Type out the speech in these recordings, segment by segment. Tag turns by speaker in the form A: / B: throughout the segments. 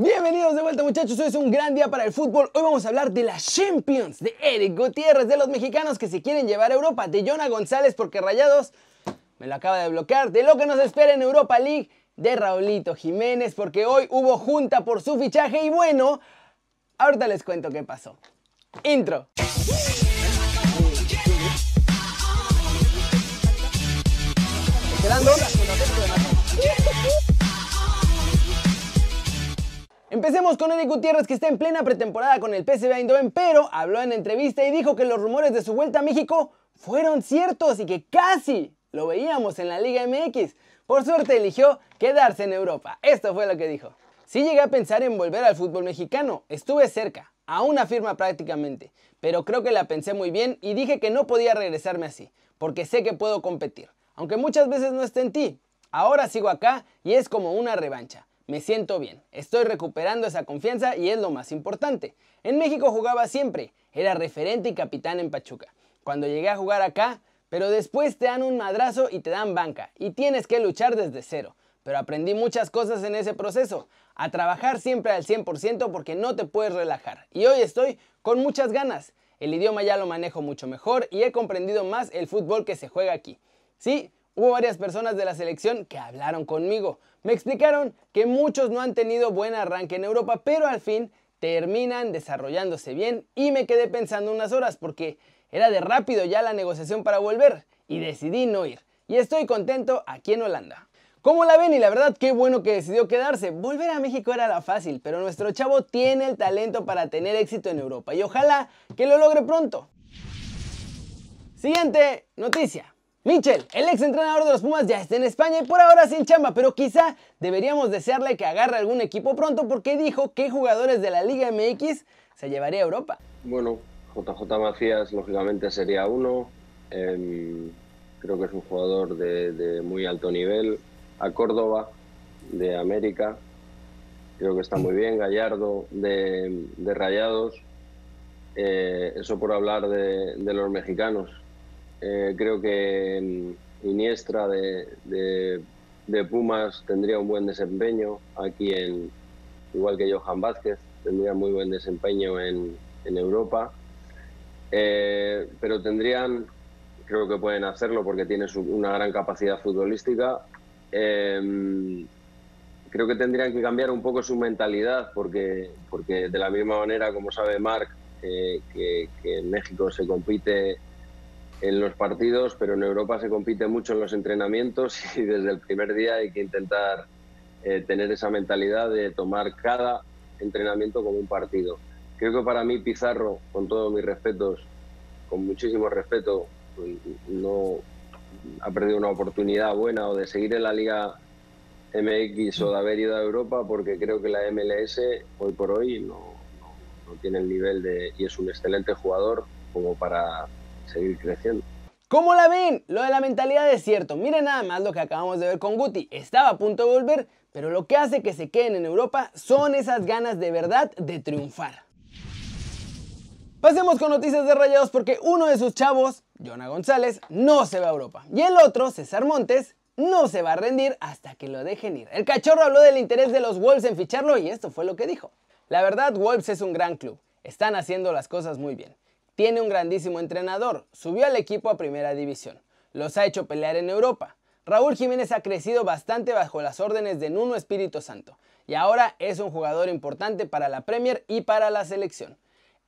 A: Bienvenidos de vuelta muchachos, hoy es un gran día para el fútbol. Hoy vamos a hablar de las Champions, de Eric Gutiérrez, de los mexicanos que se quieren llevar a Europa, de Jonah González porque Rayados me lo acaba de bloquear, de lo que nos espera en Europa League, de Raulito Jiménez porque hoy hubo junta por su fichaje y bueno, ahorita les cuento qué pasó. Intro. Con Eric Gutiérrez que está en plena pretemporada con el PSV Eindhoven, pero habló en entrevista y dijo que los rumores de su vuelta a México fueron ciertos y que casi lo veíamos en la Liga MX. Por suerte eligió quedarse en Europa. Esto fue lo que dijo. Sí llegué a pensar en volver al fútbol mexicano, estuve cerca, a una firma prácticamente, pero creo que la pensé muy bien y dije que no podía regresarme así, porque sé que puedo competir, aunque muchas veces no esté en ti. Ahora sigo acá y es como una revancha. Me siento bien, estoy recuperando esa confianza y es lo más importante. En México jugaba siempre, era referente y capitán en Pachuca. Cuando llegué a jugar acá, pero después te dan un madrazo y te dan banca y tienes que luchar desde cero. Pero aprendí muchas cosas en ese proceso, a trabajar siempre al 100% porque no te puedes relajar. Y hoy estoy con muchas ganas. El idioma ya lo manejo mucho mejor y he comprendido más el fútbol que se juega aquí. Sí, Hubo varias personas de la selección que hablaron conmigo. Me explicaron que muchos no han tenido buen arranque en Europa, pero al fin terminan desarrollándose bien y me quedé pensando unas horas porque era de rápido ya la negociación para volver y decidí no ir. Y estoy contento aquí en Holanda. ¿Cómo la ven? Y la verdad, qué bueno que decidió quedarse. Volver a México era la fácil, pero nuestro chavo tiene el talento para tener éxito en Europa y ojalá que lo logre pronto. Siguiente noticia. Michel, el ex entrenador de los Pumas, ya está en España y por ahora sin chamba, pero quizá deberíamos desearle que agarre algún equipo pronto porque dijo que jugadores de la Liga MX se llevaría a Europa.
B: Bueno, JJ Macías lógicamente sería uno. Em, creo que es un jugador de, muy alto nivel. A Córdoba, de América, creo que está muy bien. Gallardo, de, Rayados. Eh, eso por hablar de los mexicanos. Eh, creo que Iniestra de, Pumas tendría un buen desempeño aquí en, igual que Johan Vázquez, tendría muy buen desempeño en, Europa. Eh, pero tendrían, creo que pueden hacerlo porque tiene una gran capacidad futbolística. Eh, creo que tendrían que cambiar un poco su mentalidad porque, porque de la misma manera, como sabe Marc, que, que en México se compite en los partidos, pero en Europa se compite mucho en los entrenamientos y desde el primer día hay que intentar eh, tener esa mentalidad de tomar cada entrenamiento como un partido. Creo que para mí Pizarro, con todos mis respetos, con muchísimo respeto, no ha perdido una oportunidad buena o de seguir en la Liga MX o de haber ido a Europa porque creo que la MLS hoy por hoy no, no, no tiene el nivel de y es un excelente jugador como para seguir creciendo.
A: ¿Cómo la ven? Lo de la mentalidad es cierto. Miren nada más lo que acabamos de ver con Guti. Estaba a punto de volver, pero lo que hace que se queden en Europa son esas ganas de verdad de triunfar. Pasemos con noticias de Rayados porque uno de sus chavos, Jonah González, no se va a Europa. Y el otro, César Montes, no se va a rendir hasta que lo dejen ir. El cachorro habló del interés de los Wolves en ficharlo y esto fue lo que dijo. La verdad, Wolves es un gran club. Están haciendo las cosas muy bien. Tiene un grandísimo entrenador, subió al equipo a primera división, los ha hecho pelear en Europa. Raúl Jiménez ha crecido bastante bajo las órdenes de Nuno Espíritu Santo y ahora es un jugador importante para la Premier y para la selección.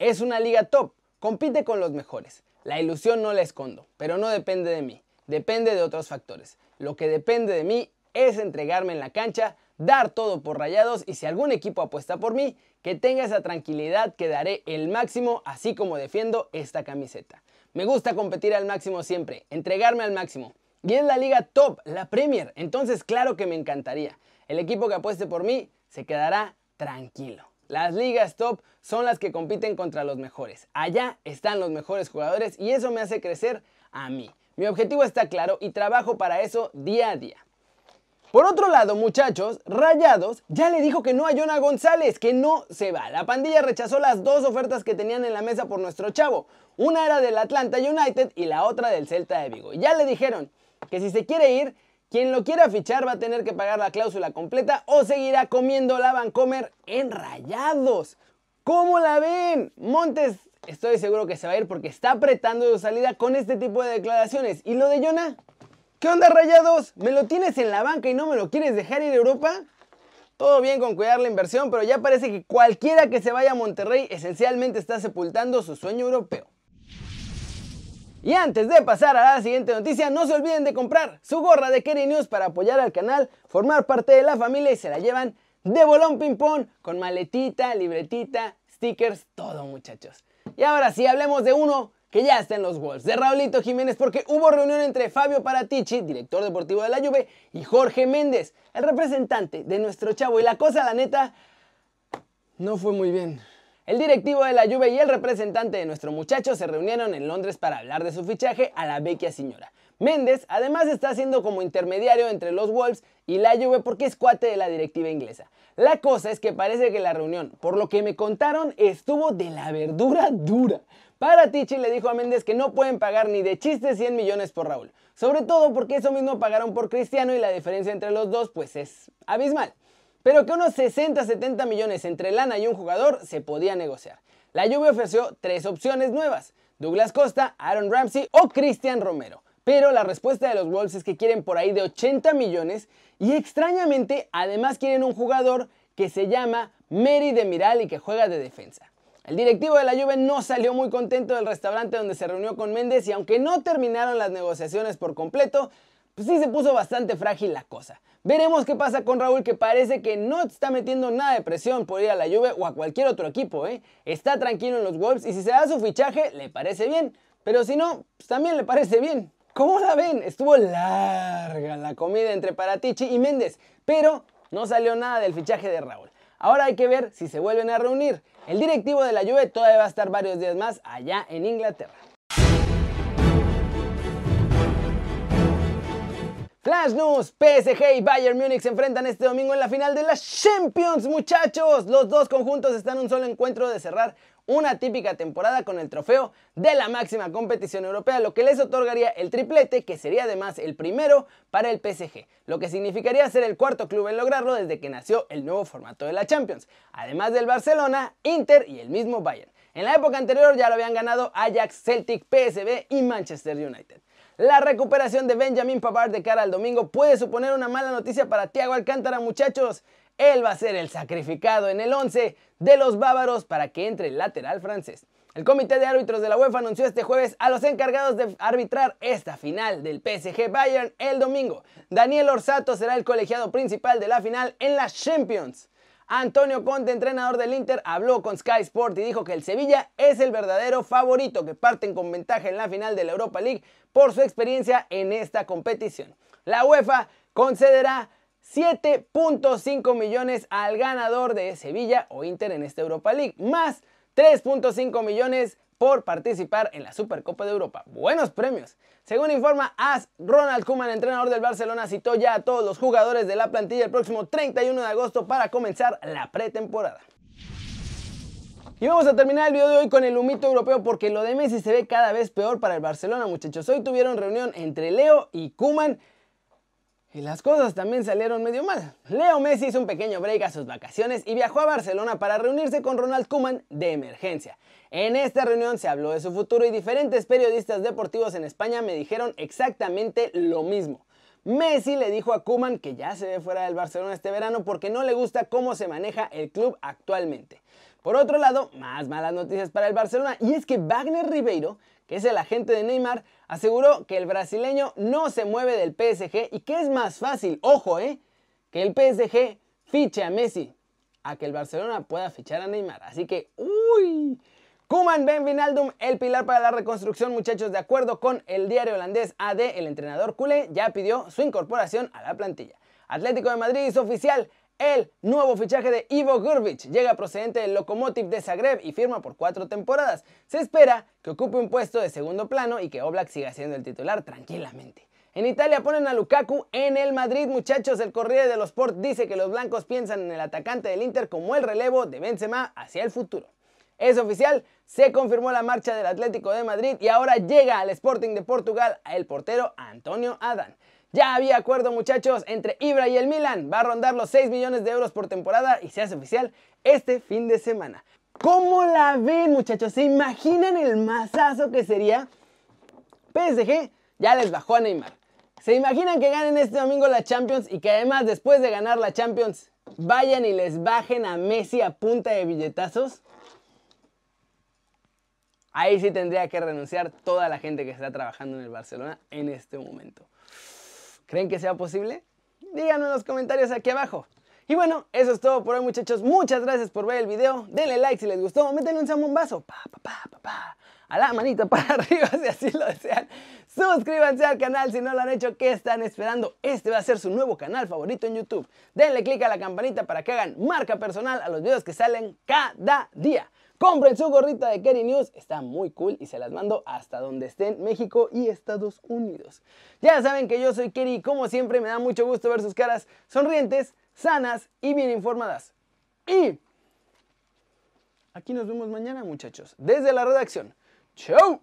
A: Es una liga top, compite con los mejores. La ilusión no la escondo, pero no depende de mí, depende de otros factores. Lo que depende de mí es entregarme en la cancha, dar todo por rayados y si algún equipo apuesta por mí, que tenga esa tranquilidad que daré el máximo así como defiendo esta camiseta. Me gusta competir al máximo siempre, entregarme al máximo. Y es la liga top, la Premier, entonces claro que me encantaría. El equipo que apueste por mí se quedará tranquilo. Las ligas top son las que compiten contra los mejores. Allá están los mejores jugadores y eso me hace crecer a mí. Mi objetivo está claro y trabajo para eso día a día. Por otro lado, muchachos, Rayados ya le dijo que no a Jonah González, que no se va. La pandilla rechazó las dos ofertas que tenían en la mesa por nuestro chavo. Una era del Atlanta United y la otra del Celta de Vigo. Ya le dijeron que si se quiere ir, quien lo quiera fichar va a tener que pagar la cláusula completa o seguirá comiendo la Vancomer en rayados. ¿Cómo la ven? Montes estoy seguro que se va a ir porque está apretando su salida con este tipo de declaraciones. ¿Y lo de Jonah? ¿Qué onda rayados? ¿Me lo tienes en la banca y no me lo quieres dejar ir a Europa? Todo bien con cuidar la inversión, pero ya parece que cualquiera que se vaya a Monterrey esencialmente está sepultando su sueño europeo. Y antes de pasar a la siguiente noticia, no se olviden de comprar su gorra de Kerry News para apoyar al canal, formar parte de la familia y se la llevan de bolón ping pong con maletita, libretita, stickers, todo muchachos. Y ahora sí, hablemos de uno que ya está en los Wolves, de Raulito Jiménez, porque hubo reunión entre Fabio Paratici, director deportivo de la Juve, y Jorge Méndez, el representante de nuestro chavo. Y la cosa, la neta, no fue muy bien. El directivo de la Juve y el representante de nuestro muchacho se reunieron en Londres para hablar de su fichaje a la vecchia señora. Méndez además está haciendo como intermediario entre los Wolves y la Juve porque es cuate de la directiva inglesa. La cosa es que parece que la reunión, por lo que me contaron, estuvo de la verdura dura. Paratici le dijo a Méndez que no pueden pagar ni de chiste 100 millones por Raúl, sobre todo porque eso mismo pagaron por Cristiano y la diferencia entre los dos pues es abismal pero que unos 60-70 millones entre lana y un jugador se podía negociar. La Juve ofreció tres opciones nuevas, Douglas Costa, Aaron Ramsey o Cristian Romero. Pero la respuesta de los Wolves es que quieren por ahí de 80 millones y extrañamente además quieren un jugador que se llama Mary Demiral y que juega de defensa. El directivo de la Juve no salió muy contento del restaurante donde se reunió con Méndez y aunque no terminaron las negociaciones por completo, pues sí se puso bastante frágil la cosa. Veremos qué pasa con Raúl que parece que no está metiendo nada de presión por ir a la Juve o a cualquier otro equipo, ¿eh? Está tranquilo en los Wolves y si se da su fichaje le parece bien, pero si no, pues también le parece bien. ¿Cómo la ven? Estuvo larga la comida entre Paratici y Méndez, pero no salió nada del fichaje de Raúl. Ahora hay que ver si se vuelven a reunir. El directivo de la Juve todavía va a estar varios días más allá en Inglaterra. Flash News, PSG y Bayern Múnich se enfrentan este domingo en la final de la Champions, muchachos. Los dos conjuntos están en un solo encuentro de cerrar una típica temporada con el trofeo de la máxima competición europea, lo que les otorgaría el triplete, que sería además el primero para el PSG, lo que significaría ser el cuarto club en lograrlo desde que nació el nuevo formato de la Champions, además del Barcelona, Inter y el mismo Bayern. En la época anterior ya lo habían ganado Ajax, Celtic, PSV y Manchester United. La recuperación de Benjamin Pavard de cara al domingo puede suponer una mala noticia para Thiago Alcántara, muchachos. Él va a ser el sacrificado en el 11 de los bávaros para que entre el lateral francés. El comité de árbitros de la UEFA anunció este jueves a los encargados de arbitrar esta final del PSG Bayern el domingo. Daniel Orsato será el colegiado principal de la final en la Champions. Antonio Conte, entrenador del Inter, habló con Sky Sport y dijo que el Sevilla es el verdadero favorito, que parten con ventaja en la final de la Europa League por su experiencia en esta competición. La UEFA concederá 7.5 millones al ganador de Sevilla o Inter en esta Europa League, más 3.5 millones por participar en la Supercopa de Europa. Buenos premios. Según informa AS, Ronald Koeman, entrenador del Barcelona, citó ya a todos los jugadores de la plantilla el próximo 31 de agosto para comenzar la pretemporada. Y vamos a terminar el video de hoy con el humito europeo porque lo de Messi se ve cada vez peor para el Barcelona, muchachos. Hoy tuvieron reunión entre Leo y Kuman y las cosas también salieron medio mal. Leo Messi hizo un pequeño break a sus vacaciones y viajó a Barcelona para reunirse con Ronald Koeman de emergencia. En esta reunión se habló de su futuro y diferentes periodistas deportivos en España me dijeron exactamente lo mismo. Messi le dijo a Koeman que ya se ve fuera del Barcelona este verano porque no le gusta cómo se maneja el club actualmente. Por otro lado, más malas noticias para el Barcelona y es que Wagner Ribeiro que es el agente de Neymar, aseguró que el brasileño no se mueve del PSG y que es más fácil, ojo, eh, que el PSG fiche a Messi a que el Barcelona pueda fichar a Neymar. Así que, uy. Kuman Ben Vinaldum, el pilar para la reconstrucción, muchachos, de acuerdo con el diario holandés AD, el entrenador culé ya pidió su incorporación a la plantilla. Atlético de Madrid es oficial, el nuevo fichaje de Ivo Gurbic llega procedente del Lokomotiv de Zagreb y firma por cuatro temporadas. Se espera que ocupe un puesto de segundo plano y que Oblak siga siendo el titular tranquilamente. En Italia ponen a Lukaku en el Madrid, muchachos. El Corriere de los Sport dice que los blancos piensan en el atacante del Inter como el relevo de Benzema hacia el futuro. Es oficial, se confirmó la marcha del Atlético de Madrid y ahora llega al Sporting de Portugal el portero Antonio Adán. Ya había acuerdo muchachos entre Ibra y el Milan. Va a rondar los 6 millones de euros por temporada y se hace oficial este fin de semana. ¿Cómo la ven muchachos? ¿Se imaginan el masazo que sería? PSG ya les bajó a Neymar. ¿Se imaginan que ganen este domingo la Champions y que además después de ganar la Champions vayan y les bajen a Messi a punta de billetazos? Ahí sí tendría que renunciar toda la gente que está trabajando en el Barcelona en este momento. ¿Creen que sea posible? Díganme en los comentarios aquí abajo. Y bueno, eso es todo por hoy muchachos. Muchas gracias por ver el video. Denle like si les gustó. Métanle un zambombazo. Pa, pa, pa, pa, pa. A la manita para arriba si así lo desean. Suscríbanse al canal si no lo han hecho. ¿Qué están esperando? Este va a ser su nuevo canal favorito en YouTube. Denle click a la campanita para que hagan marca personal a los videos que salen cada día. Compren su gorrita de Kerry News, está muy cool y se las mando hasta donde estén México y Estados Unidos. Ya saben que yo soy Kerry y como siempre me da mucho gusto ver sus caras sonrientes, sanas y bien informadas. Y aquí nos vemos mañana muchachos, desde la redacción. ¡Chau!